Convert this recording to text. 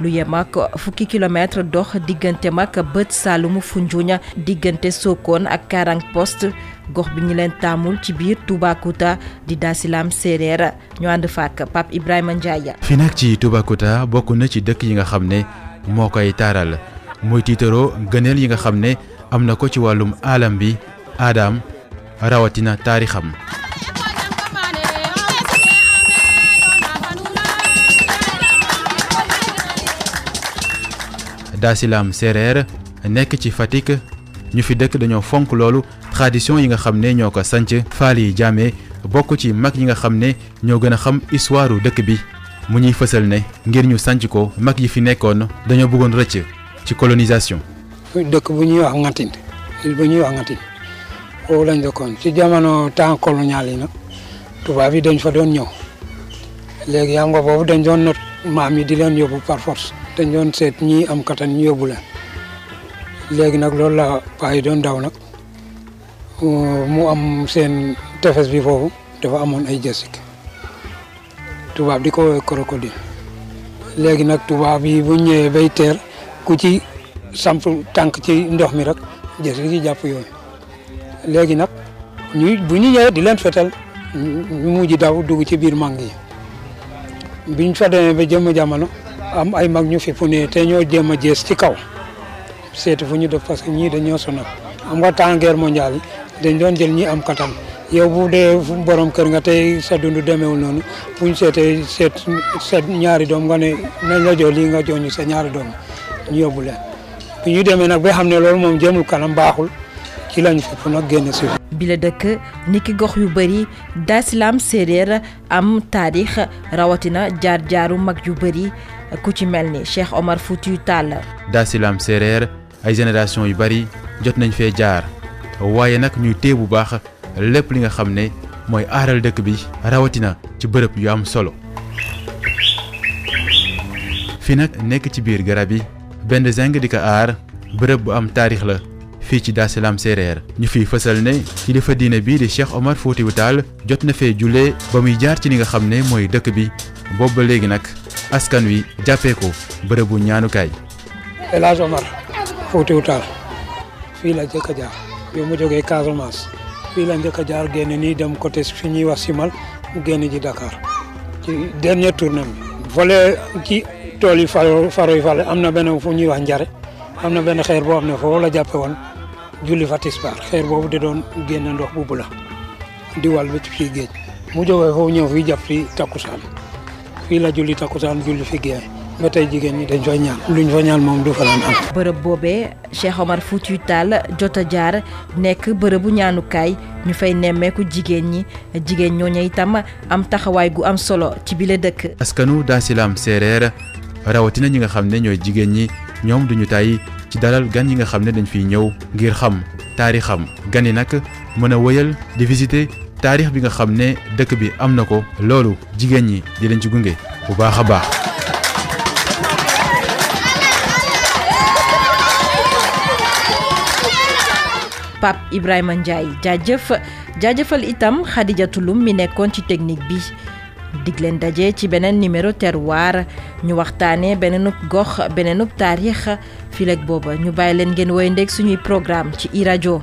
lu yem ak fukki kilomètre dox diggante mag bët saalumu Foundiougne diggante Sokone ak Karang Poste gox bi ñu leen taamul ci biir Toubacouta di Dasilam séeréer ñu ànd fàkk Pape Ibrahima Ndiaye. fi nag ci Toubacouta bokk na ci dëkk yi nga xam ne moo koy taaral muy tiitaroo gëneel yi nga xam ne am na ko ci wàllum alam bi aadaam rawatina taarixam daasilaam séeréer nekk ci Fatick ñu fi dëkk dañoo fonk loolu tradition yi nga xam ne ñoo ko sanc faal yi jaame bokk ci mag yi nga xam ne ñoo gën a xam histoire dëkk bi mu ñuy fësal ne ngir ñu sanc ko mag yi fi nekkoon dañoo bëggoon rëcc ci colonisation dëkk bu ñuy wax Ngatin il bu ñuy wax Ngatin foofu lañ dëkkoon ci jamono temps colonial yi nag tubaab yi dañ fa doon ñëw léegi yaa nga boobu dañ doon not maam yi di leen yóbbu par force dañ doon seet ñii am kattan ñu yóbbu leen léegi nag loolu la paa yi doon daw nag mu am seen tefes bi foofu dafa amoon ay jasik tubaab di ko woowee crocodile léegi nag tubaab yi bu ñëwee bay teer ku ci samp tànk ci ndox mi rek jës li ci jàpp yoon léegi nag ñu bu ñu ñëwee di leen fetal ñu mujj daw dugg ci biir màng yi biñ fa demee ba jëmm jamono am ay mag ñu fi fu ne te ñoo jéem a jees ci kaw seeti fu ñu def parce que ñii dañoo sonal am nga temps guerre mondiale dañ doon jël ñi am kattan yow bu dee borom kër nga tey sa dund demeewul noonu bu ñu seetee seet sa ñaari doom nga ne nañ la jox lii nga jox ñu sa ñaari doom ñu yóbbu leen bu ñu demee nag ba xam ne loolu moom jëmul kanam baaxul ci lañu fépp nag génn si. bi la dëkk niki gox yu bëri daasilaam séeréer am taarix rawatina jaar-jaaru mag yu bëri ku ci mel ni Cheikh Omar Foutiyou Tall. daasilam séeréer ay génération yu bëri jot nañ fee jaar waaye nag ñuy téye bu baax lépp li nga xam ne mooy aaral dëkk bi rawatina ci bërëb yu am solo. fii nag nekk ci biir garab yi benn zeng di ko aar bërëb bu am taarix la fii ci daasilam séeréer ñu fiy fësal ne kilifa diine bii di Cheikh Omar Foutiyou Tall jot na fee julee ba muy jaar ci li nga xam ne mooy dëkk bi boobu ba léegi nag askan wi jàppee ko bërëbu ñaanukaay. El Hadj Omar Foutiou Tall fii la njëkk a jaar yow mu jógee Casamance fii la njëkk a jaar génn nii dem côté fi ñuy wax Simal mu génn ji Dakar ci dernier tournée bi. volet ci tool yi faro faro yi fale am na benn fu ñuy wax njare am na benn xeer boo xam ne foofu la jàppe woon julli fa tisbaar xeer boobu da doon génn ndox bu bula di wal ba ci fii géej mu jógee foofu ñëw fii jàpp fii takkusaan fii la julli takkusaan julli fi géej ba tey jigéen ñi dañ fa ñaan luñ fa ñaan moom du fa daan am. bërëb boobee Cheikh Omar Foutiyou Tall jot a jaar nekk bërëbu ñaanukaay ñu fay nemmeeku jigéen ñi jigéen ñooñu itam am taxawaay gu am solo ci bile dëkk. askanu daasilaam séeréer rawatina ñi nga xam ne ñooy jigéen ñi ñoom duñu tàyyi ci dalal gan yi nga xam ne dañ fiy ñëw ngir xam taarixam gan yi nag mën a wëyal di visiter taarix bi nga xam ne dëkk bi am na ko loolu jigéen ñi di leen ci gunge bu baax a baax. Pape Ibrahima Ndiaye jaajëf. jaajëfal itam Xadijatu Lum mi nekkoon ci technique bi dig leen daje ci beneen numéro terroir ñu waxtaanee beneenub gox beneenub taarix fileeg booba ñu bàyyi leen ngeen woy ndeg suñuy programme ci i rajo